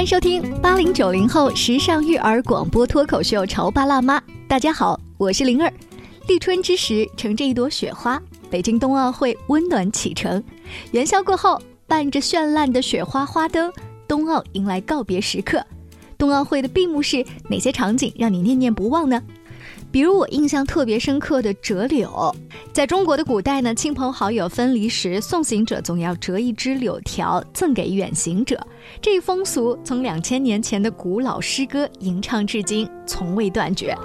欢迎收听八零九零后时尚育儿广播脱口秀《潮爸辣妈》。大家好，我是灵儿。立春之时，乘着一朵雪花，北京冬奥会温暖启程。元宵过后，伴着绚烂的雪花花灯，冬奥迎来告别时刻。冬奥会的闭幕式，哪些场景让你念念不忘呢？比如我印象特别深刻的折柳，在中国的古代呢，亲朋好友分离时，送行者总要折一支柳条赠给远行者。这一风俗从两千年前的古老诗歌吟唱至今，从未断绝。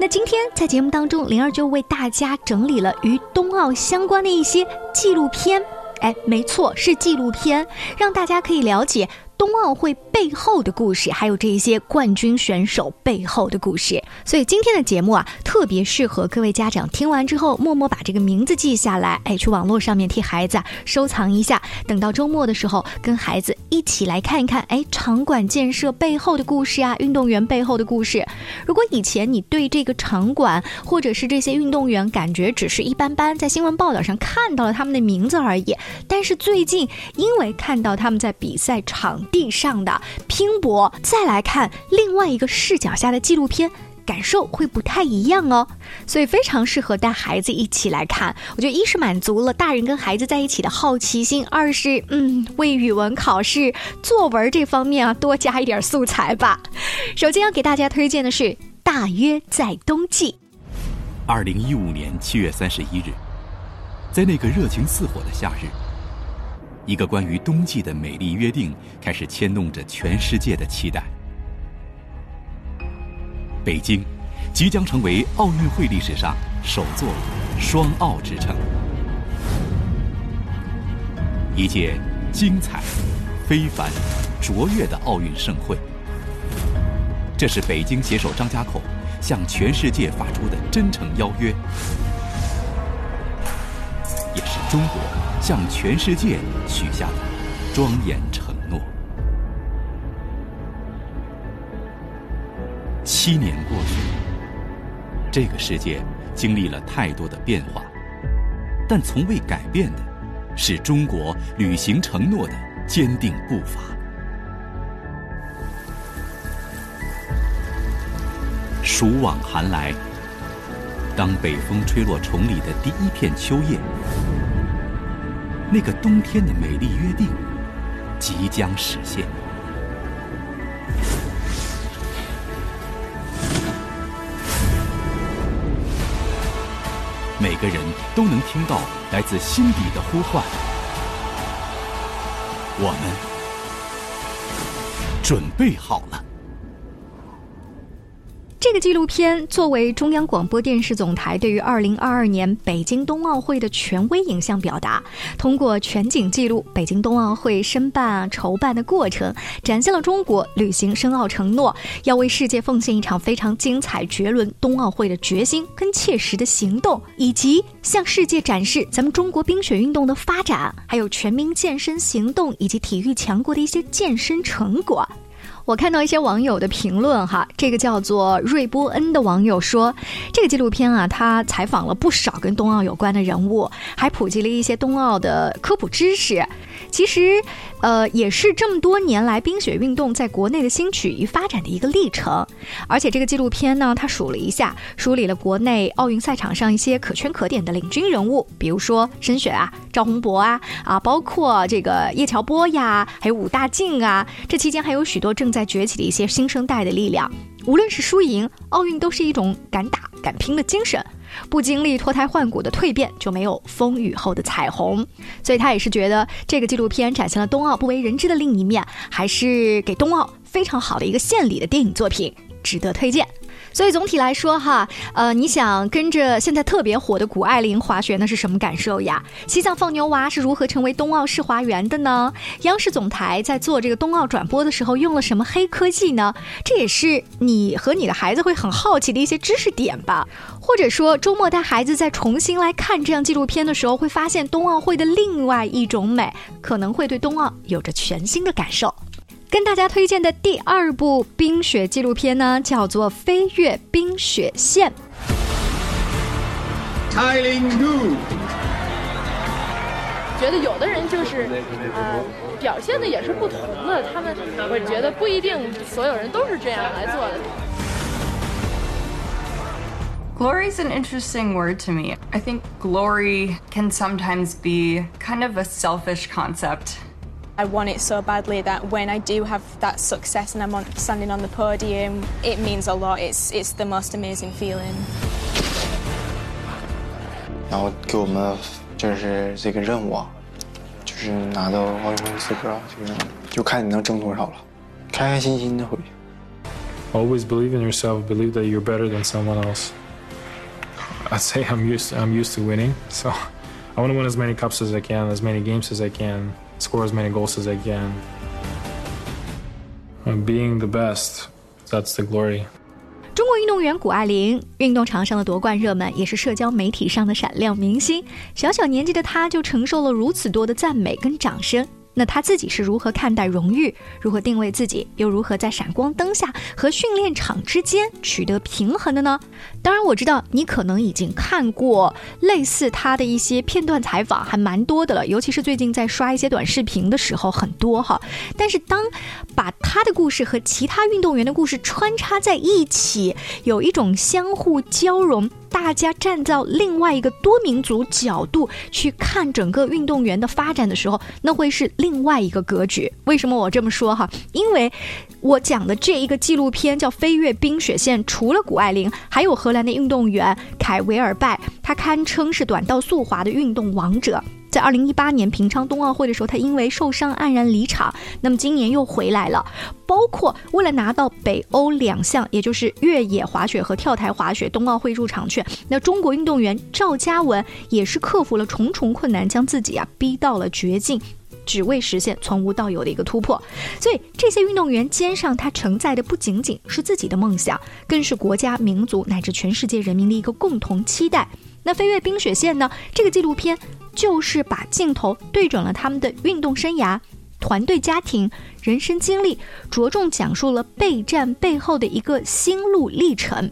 那今天在节目当中，灵儿就为大家整理了与冬奥相关的一些纪录片。哎，没错，是纪录片，让大家可以了解。冬奥会背后的故事，还有这一些冠军选手背后的故事，所以今天的节目啊，特别适合各位家长听完之后，默默把这个名字记下来，哎，去网络上面替孩子收藏一下，等到周末的时候，跟孩子一起来看一看，哎，场馆建设背后的故事啊，运动员背后的故事。如果以前你对这个场馆或者是这些运动员感觉只是一般般，在新闻报道上看到了他们的名字而已，但是最近因为看到他们在比赛场。地上的拼搏，再来看另外一个视角下的纪录片，感受会不太一样哦。所以非常适合带孩子一起来看。我觉得一是满足了大人跟孩子在一起的好奇心，二是嗯为语文考试作文这方面啊多加一点素材吧。首先要给大家推荐的是《大约在冬季》。二零一五年七月三十一日，在那个热情似火的夏日。一个关于冬季的美丽约定开始牵动着全世界的期待。北京即将成为奥运会历史上首座双奥之城，一届精彩、非凡、卓越的奥运盛会。这是北京携手张家口向全世界发出的真诚邀约，也是中国。向全世界许下的庄严承七年过去，这个世界经历了太多的变化，但从未改变的，是中国履行承诺的坚定步伐。暑往寒来，当北风吹落崇礼的第一片秋叶。那个冬天的美丽约定即将实现。个人都能听到来自心底的呼唤。我们准备好了。这个纪录片作为中央广播电视总台对于二零二二年北京冬奥会的权威影像表达，通过全景记录北京冬奥会申办筹办的过程，展现了中国履行申奥承诺，要为世界奉献一场非常精彩绝伦冬奥会的决心跟切实的行动，以及向世界展示咱们中国冰雪运动的发展，还有全民健身行动以及体育强国的一些健身成果。我看到一些网友的评论哈，这个叫做瑞波恩的网友说，这个纪录片啊，他采访了不少跟冬奥有关的人物，还普及了一些冬奥的科普知识。其实，呃，也是这么多年来冰雪运动在国内的兴起与发展的一个历程。而且这个纪录片呢，它数了一下，梳理了国内奥运赛场上一些可圈可点的领军人物，比如说申雪啊、赵宏博啊，啊，包括这个叶乔波呀，还有武大靖啊。这期间还有许多正在崛起的一些新生代的力量。无论是输赢，奥运都是一种敢打敢拼的精神。不经历脱胎换骨的蜕变，就没有风雨后的彩虹。所以他也是觉得这个纪录片展现了冬奥不为人知的另一面，还是给冬奥非常好的一个献礼的电影作品，值得推荐。所以总体来说哈，呃，你想跟着现在特别火的谷爱凌滑雪，那是什么感受呀？西藏放牛娃是如何成为冬奥试滑员的呢？央视总台在做这个冬奥转播的时候用了什么黑科技呢？这也是你和你的孩子会很好奇的一些知识点吧。或者说，周末带孩子再重新来看这样纪录片的时候，会发现冬奥会的另外一种美，可能会对冬奥有着全新的感受。跟大家推荐的第二部冰雪纪录片呢，叫做《飞越冰雪线》。觉得有的人就是呃，表现的也是不同的。他们，我觉得不一定所有人都是这样来做的。Glory is an interesting word to me. I think glory can sometimes be kind of a selfish concept. I want it so badly that when I do have that success and I'm on, standing on the podium, it means a lot. It's it's the most amazing feeling. 然后给我们就是这个任务啊，就是拿到奥运会资格，就是就看你能挣多少了，开开心心的回去。Always believe in yourself. Believe that you're better than someone else. I'd say I'm used to, I'm used to winning, so I want to win as many cups as I can, as many games as I can Score as many goals as I can. Being the best, that's the glory. 中国运动员谷爱凌，运动场上的夺冠热门，也是社交媒体上的闪亮明星。小小年纪的她就承受了如此多的赞美跟掌声。那他自己是如何看待荣誉？如何定位自己？又如何在闪光灯下和训练场之间取得平衡的呢？当然，我知道你可能已经看过类似他的一些片段采访，还蛮多的了。尤其是最近在刷一些短视频的时候，很多哈。但是当把他的故事和其他运动员的故事穿插在一起，有一种相互交融。大家站在另外一个多民族角度去看整个运动员的发展的时候，那会是另外一个格局。为什么我这么说哈？因为我讲的这一个纪录片叫《飞越冰雪线》，除了谷爱凌，还有荷兰的运动员凯维尔拜，他堪称是短道速滑的运动王者。在二零一八年平昌冬奥会的时候，他因为受伤黯然离场。那么今年又回来了，包括为了拿到北欧两项，也就是越野滑雪和跳台滑雪冬奥会入场券，那中国运动员赵嘉文也是克服了重重困难，将自己啊逼到了绝境，只为实现从无到有的一个突破。所以这些运动员肩上他承载的不仅仅是自己的梦想，更是国家、民族乃至全世界人民的一个共同期待。那飞越冰雪线呢？这个纪录片。就是把镜头对准了他们的运动生涯、团队家庭、人生经历，着重讲述了备战背后的一个心路历程。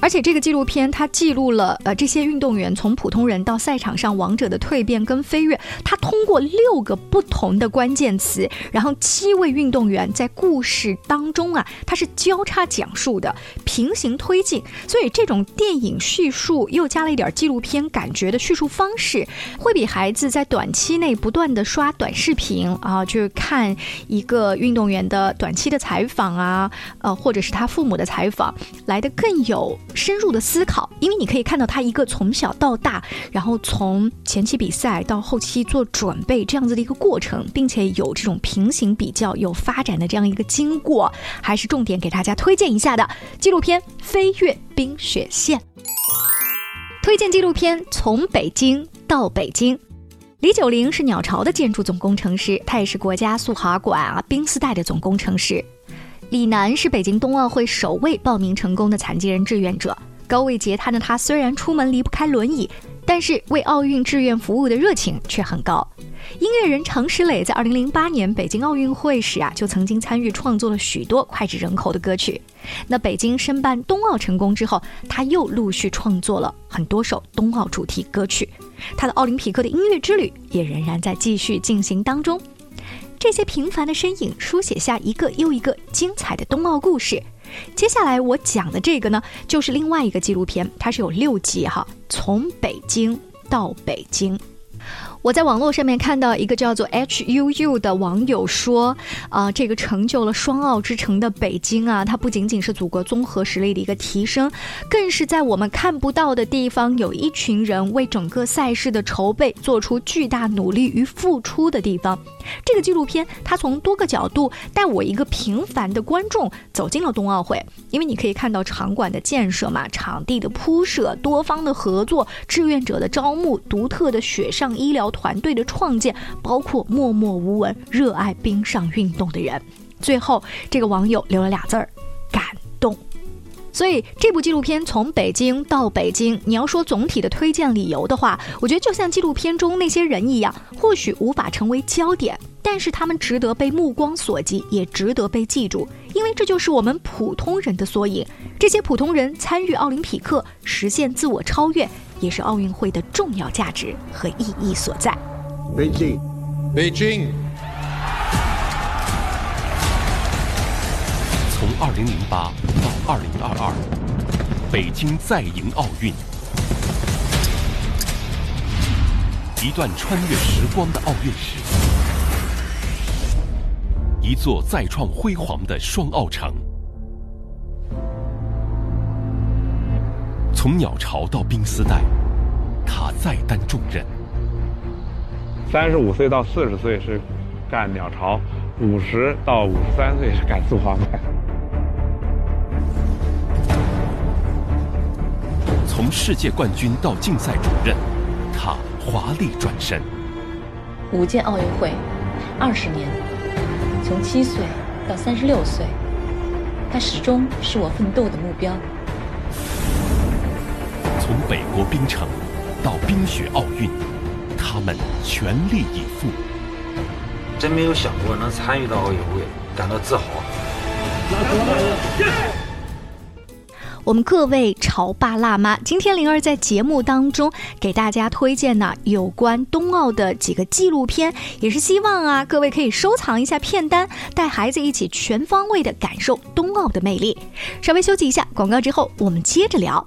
而且这个纪录片它记录了呃这些运动员从普通人到赛场上王者的蜕变跟飞跃，它通过六个不同的关键词，然后七位运动员在故事当中啊，它是交叉讲述的，平行推进，所以这种电影叙述又加了一点纪录片感觉的叙述方式，会比孩子在短期内不断的刷短视频啊，去看一个运动员的短期的采访啊，呃或者是他父母的采访来的更有。深入的思考，因为你可以看到他一个从小到大，然后从前期比赛到后期做准备这样子的一个过程，并且有这种平行比较、有发展的这样一个经过，还是重点给大家推荐一下的纪录片《飞越冰雪线》。推荐纪录片《从北京到北京》，李九龄是鸟巢的建筑总工程师，他也是国家速滑馆啊冰丝带的总工程师。李楠是北京冬奥会首位报名成功的残疾人志愿者。高位截瘫的他，虽然出门离不开轮椅，但是为奥运志愿服务的热情却很高。音乐人常石磊在2008年北京奥运会时啊，就曾经参与创作了许多脍炙人口的歌曲。那北京申办冬奥成功之后，他又陆续创作了很多首冬奥主题歌曲。他的奥林匹克的音乐之旅也仍然在继续进行当中。这些平凡的身影，书写下一个又一个精彩的冬奥故事。接下来我讲的这个呢，就是另外一个纪录片，它是有六集哈，从北京到北京。我在网络上面看到一个叫做 H U U 的网友说，啊，这个成就了双奥之城的北京啊，它不仅仅是祖国综合实力的一个提升，更是在我们看不到的地方，有一群人为整个赛事的筹备做出巨大努力与付出的地方。这个纪录片它从多个角度带我一个平凡的观众走进了冬奥会，因为你可以看到场馆的建设嘛，场地的铺设，多方的合作，志愿者的招募，独特的雪上医疗。团队的创建，包括默默无闻、热爱冰上运动的人。最后，这个网友留了俩字儿：感动。所以，这部纪录片从北京到北京，你要说总体的推荐理由的话，我觉得就像纪录片中那些人一样，或许无法成为焦点，但是他们值得被目光所及，也值得被记住，因为这就是我们普通人的缩影。这些普通人参与奥林匹克，实现自我超越，也是奥运会的重要价值和意义所在。北京，北京。从二零零八到二零二二北京再迎奥运。一段穿越时光的奥运史，一座再创辉煌的双奥城。从鸟巢到冰丝带，他再担重任。三十五岁到四十岁是干鸟巢，五十到五十三岁是干速滑派。从世界冠军到竞赛主任，他。华丽转身，五届奥运会，二十年，从七岁到三十六岁，他始终是我奋斗的目标。从北国冰城到冰雪奥运，他们全力以赴。真没有想过能参与到奥运会，感到自豪。我们各位潮爸辣妈，今天灵儿在节目当中给大家推荐呢有关冬奥的几个纪录片，也是希望啊各位可以收藏一下片单，带孩子一起全方位的感受冬奥的魅力。稍微休息一下广告之后，我们接着聊。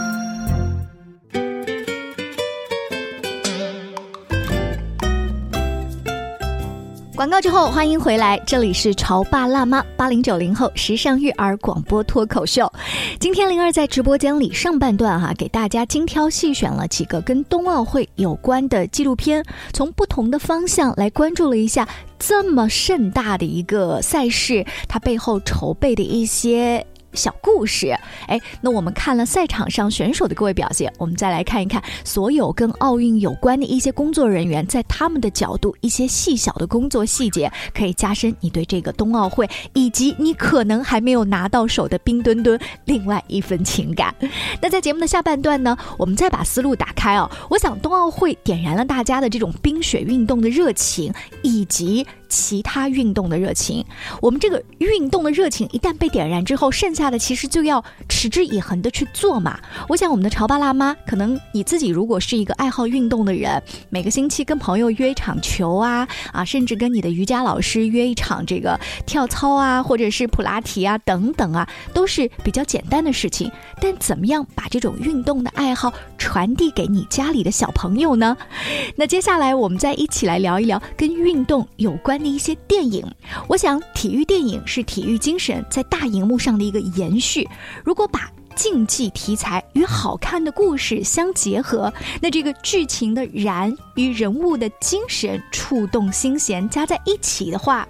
广告之后，欢迎回来，这里是潮爸辣妈八零九零后时尚育儿广播脱口秀。今天灵儿在直播间里上半段哈，给大家精挑细选了几个跟冬奥会有关的纪录片，从不同的方向来关注了一下这么盛大的一个赛事，它背后筹备的一些。小故事，哎，那我们看了赛场上选手的各位表现，我们再来看一看所有跟奥运有关的一些工作人员在他们的角度，一些细小的工作细节，可以加深你对这个冬奥会以及你可能还没有拿到手的冰墩墩另外一份情感。那在节目的下半段呢，我们再把思路打开哦，我想冬奥会点燃了大家的这种冰雪运动的热情，以及。其他运动的热情，我们这个运动的热情一旦被点燃之后，剩下下的其实就要持之以恒的去做嘛。我想我们的潮爸辣妈，可能你自己如果是一个爱好运动的人，每个星期跟朋友约一场球啊啊，甚至跟你的瑜伽老师约一场这个跳操啊，或者是普拉提啊等等啊，都是比较简单的事情。但怎么样把这种运动的爱好传递给你家里的小朋友呢？那接下来我们再一起来聊一聊跟运动有关。的一些电影，我想体育电影是体育精神在大荧幕上的一个延续。如果把竞技题材与好看的故事相结合，那这个剧情的燃与人物的精神触动心弦加在一起的话，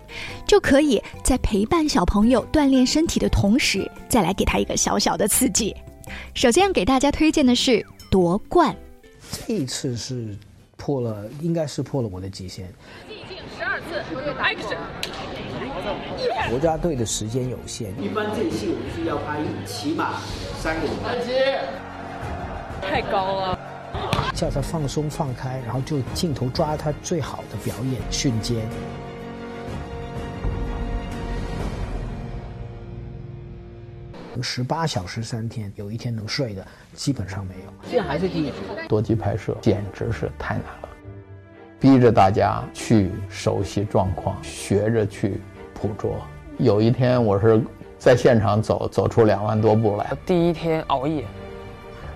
就可以在陪伴小朋友锻炼身体的同时，再来给他一个小小的刺激。首先给大家推荐的是夺冠，这一次是破了，应该是破了我的极限。国家队的时间有限，一般这戏我们是要拍起码三个礼拜。太高了，叫他放松放开，然后就镜头抓他最好的表演瞬间。十八小时三天，有一天能睡的，基本上没有。现在还是第一局。多机拍摄简直是太难了。逼着大家去熟悉状况，学着去捕捉。有一天，我是在现场走，走出两万多步来。第一天熬夜，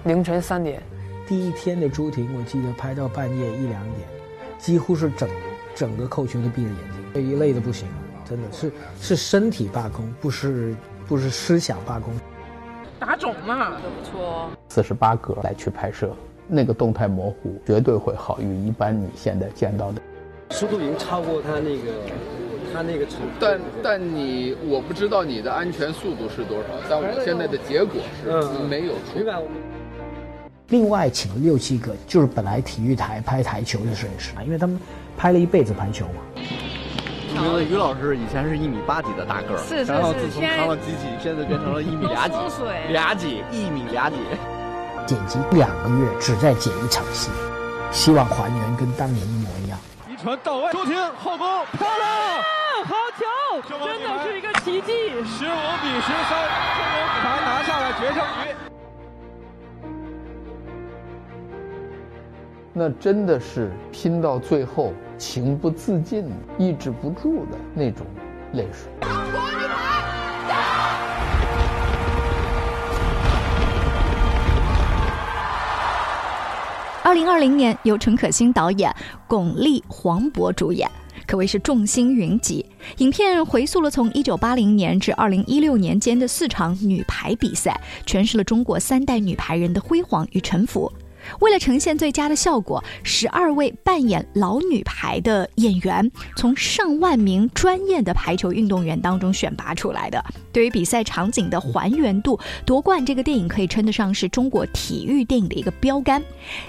凌晨三点。第一天的朱婷，我记得拍到半夜一两点，几乎是整整个扣球都闭着眼睛，一累的不行，真的是是身体罢工，不是不是思想罢工。打肿嘛，都不错。四十八格来去拍摄。那个动态模糊绝对会好于一般你现在见到的，速度已经超过他那个，他那个。但但你我不知道你的安全速度是多少，但我现在的结果是没有出。明白我。另外请了六七个，就是本来体育台拍台球的摄影师啊，因为他们拍了一辈子排球嘛。觉得于老师以前是一米八几的大个儿，是是然后自从扛了机器，现在变成了一米俩几俩几，一米俩几。剪辑两个月，只在剪一场戏，希望还原跟当年一模一样。一传到位，周婷后攻漂亮，好球，真的是一个奇迹。十五比十三，中国女排拿下了决胜局。那真的是拼到最后，情不自禁、抑制不住的那种泪水。零二零年由陈可辛导演，巩俐、黄渤主演，可谓是众星云集。影片回溯了从一九八零年至二零一六年间的四场女排比赛，诠释了中国三代女排人的辉煌与沉浮。为了呈现最佳的效果，十二位扮演老女排的演员从上万名专业的排球运动员当中选拔出来的。对于比赛场景的还原度，夺冠这个电影可以称得上是中国体育电影的一个标杆。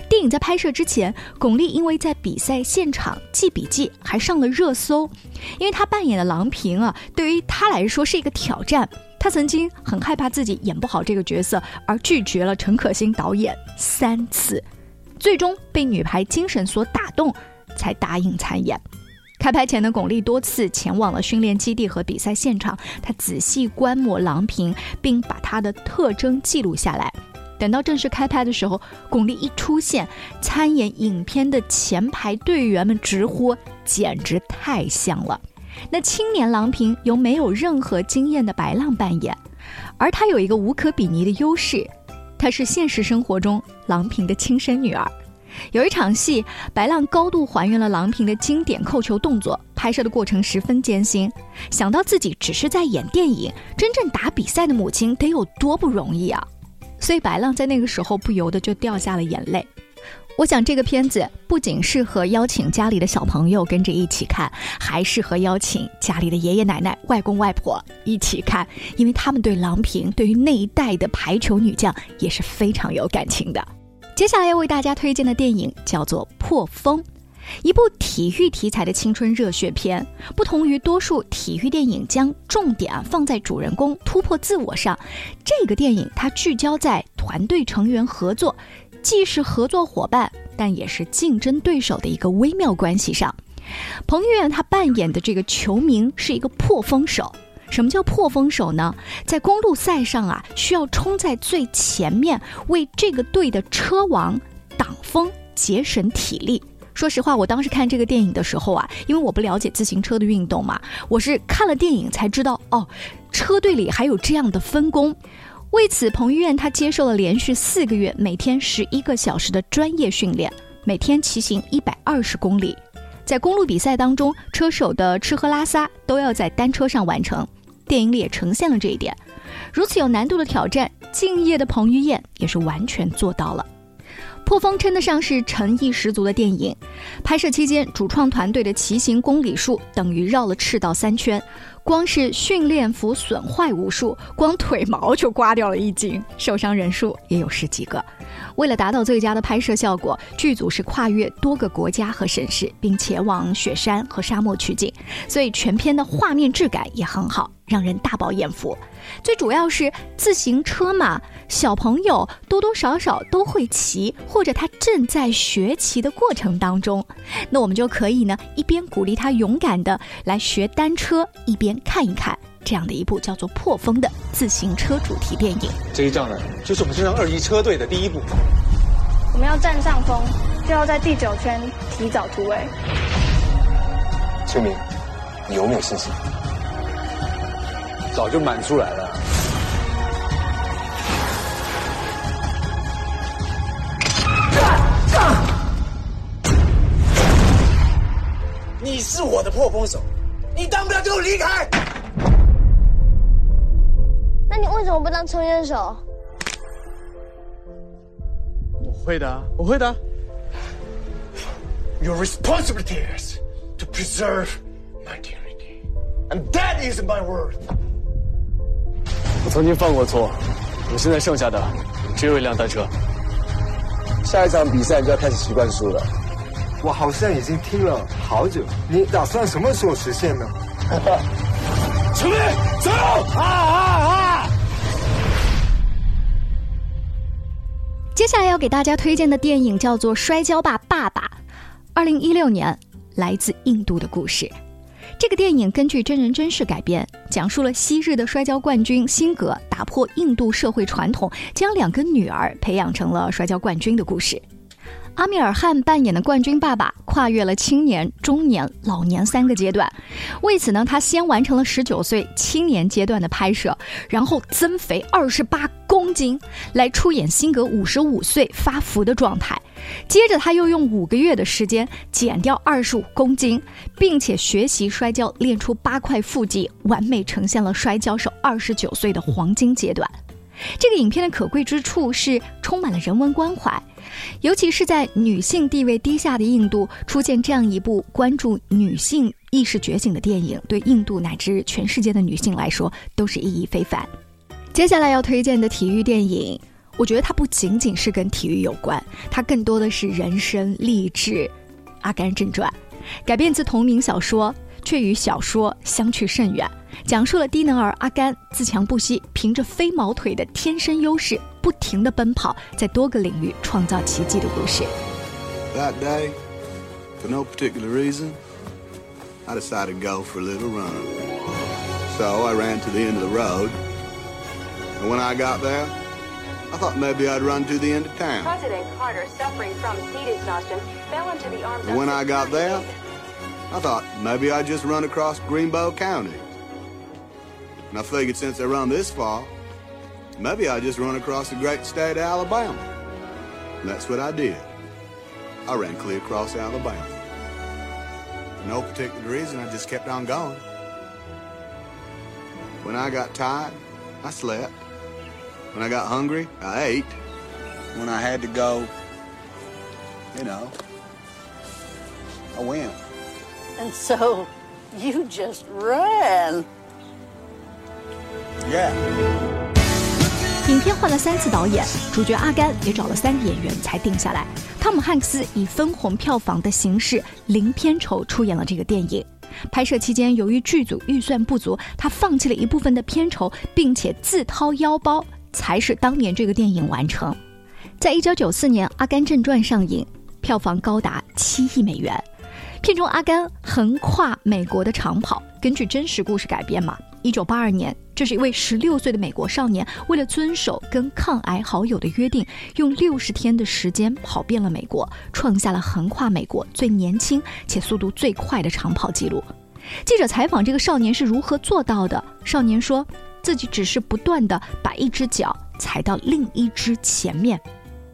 电影在拍摄之前，巩俐因为在比赛现场记笔记，还上了热搜，因为她扮演的郎平啊，对于她来说是一个挑战。他曾经很害怕自己演不好这个角色，而拒绝了陈可辛导演三次，最终被女排精神所打动，才答应参演。开拍前的巩俐多次前往了训练基地和比赛现场，她仔细观摩郎平，并把她的特征记录下来。等到正式开拍的时候，巩俐一出现，参演影片的前排队员们直呼简直太像了。那青年郎平由没有任何经验的白浪扮演，而她有一个无可比拟的优势，她是现实生活中郎平的亲生女儿。有一场戏，白浪高度还原了郎平的经典扣球动作，拍摄的过程十分艰辛。想到自己只是在演电影，真正打比赛的母亲得有多不容易啊！所以白浪在那个时候不由得就掉下了眼泪。我想这个片子不仅适合邀请家里的小朋友跟着一起看，还适合邀请家里的爷爷奶奶、外公外婆一起看，因为他们对郎平、对于那一代的排球女将也是非常有感情的。接下来要为大家推荐的电影叫做《破风》，一部体育题材的青春热血片。不同于多数体育电影将重点放在主人公突破自我上，这个电影它聚焦在团队成员合作。既是合作伙伴，但也是竞争对手的一个微妙关系上。彭于晏他扮演的这个球名是一个破风手。什么叫破风手呢？在公路赛上啊，需要冲在最前面，为这个队的车王挡风，节省体力。说实话，我当时看这个电影的时候啊，因为我不了解自行车的运动嘛，我是看了电影才知道哦，车队里还有这样的分工。为此，彭于晏他接受了连续四个月、每天十一个小时的专业训练，每天骑行一百二十公里。在公路比赛当中，车手的吃喝拉撒都要在单车上完成。电影里也呈现了这一点。如此有难度的挑战，敬业的彭于晏也是完全做到了。破风称得上是诚意十足的电影。拍摄期间，主创团队的骑行公里数等于绕了赤道三圈。光是训练服损坏无数，光腿毛就刮掉了一斤，受伤人数也有十几个。为了达到最佳的拍摄效果，剧组是跨越多个国家和省市，并前往雪山和沙漠取景，所以全片的画面质感也很好，让人大饱眼福。最主要是自行车嘛，小朋友多多少少都会骑，或者他正在学骑的过程当中，那我们就可以呢一边鼓励他勇敢的来学单车，一边看一看这样的一部叫做《破风》的自行车主题电影。这一仗呢，就是我们这支二级车队的第一步。我们要占上风，就要在第九圈提早突围。秋明，你有没有信心？早就满出来了。你是我的破风手，你当不了就离开。那你为什么不当抽烟手？我会的，我会的。Your responsibility is to preserve my dignity, and that is my worth. 我曾经犯过错，我现在剩下的只有一辆单车。下一场比赛就要开始习惯输了，我好像已经听了好久。你打算什么时候实现呢？准备走！啊啊啊！接下来要给大家推荐的电影叫做《摔跤吧，爸爸》，二零一六年来自印度的故事。这个电影根据真人真事改编，讲述了昔日的摔跤冠军辛格打破印度社会传统，将两个女儿培养成了摔跤冠军的故事。阿米尔汗扮演的冠军爸爸跨越了青年、中年、老年三个阶段，为此呢，他先完成了十九岁青年阶段的拍摄，然后增肥二十八公斤来出演辛格五十五岁发福的状态，接着他又用五个月的时间减掉二十五公斤，并且学习摔跤练出八块腹肌，完美呈现了摔跤手二十九岁的黄金阶段。这个影片的可贵之处是充满了人文关怀，尤其是在女性地位低下的印度，出现这样一部关注女性意识觉醒的电影，对印度乃至全世界的女性来说都是意义非凡。接下来要推荐的体育电影，我觉得它不仅仅是跟体育有关，它更多的是人生励志，《阿甘正传》，改编自同名小说。却与小说相去甚远，讲述了低能儿阿甘自强不息，凭着飞毛腿的天生优势，不停地奔跑，在多个领域创造奇迹的故事。That day, for no particular reason, I decided to go for a little run. So I ran to the end of the road, and when I got there, I thought maybe I'd run to the end of town. President Carter, suffering from seed exhaustion, fell into the arms and when I got there, I thought maybe I'd just run across Greenbow County. And I figured since I run this far, maybe I'd just run across the great state of Alabama. And that's what I did. I ran clear across Alabama. For no particular reason, I just kept on going. When I got tired, I slept. When I got hungry, I ate. When I had to go, you know, I went. And so you just ran. Yeah. 影片换了三次导演，主角阿甘也找了三个演员才定下来。汤姆汉克斯以分红票房的形式零片酬出演了这个电影。拍摄期间，由于剧组预算不足，他放弃了一部分的片酬，并且自掏腰包，才使当年这个电影完成。在一九九四年，《阿甘正传》上映，票房高达七亿美元。片中阿甘横跨美国的长跑，根据真实故事改编嘛。一九八二年，这是一位十六岁的美国少年，为了遵守跟抗癌好友的约定，用六十天的时间跑遍了美国，创下了横跨美国最年轻且速度最快的长跑记录。记者采访这个少年是如何做到的，少年说自己只是不断的把一只脚踩到另一只前面，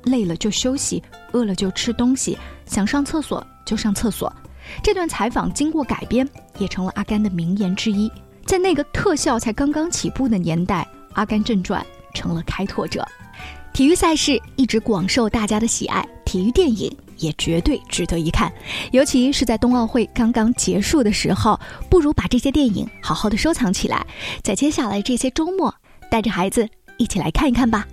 累了就休息，饿了就吃东西，想上厕所就上厕所。这段采访经过改编，也成了阿甘的名言之一。在那个特效才刚刚起步的年代，《阿甘正传》成了开拓者。体育赛事一直广受大家的喜爱，体育电影也绝对值得一看。尤其是在冬奥会刚刚结束的时候，不如把这些电影好好的收藏起来，在接下来这些周末，带着孩子一起来看一看吧。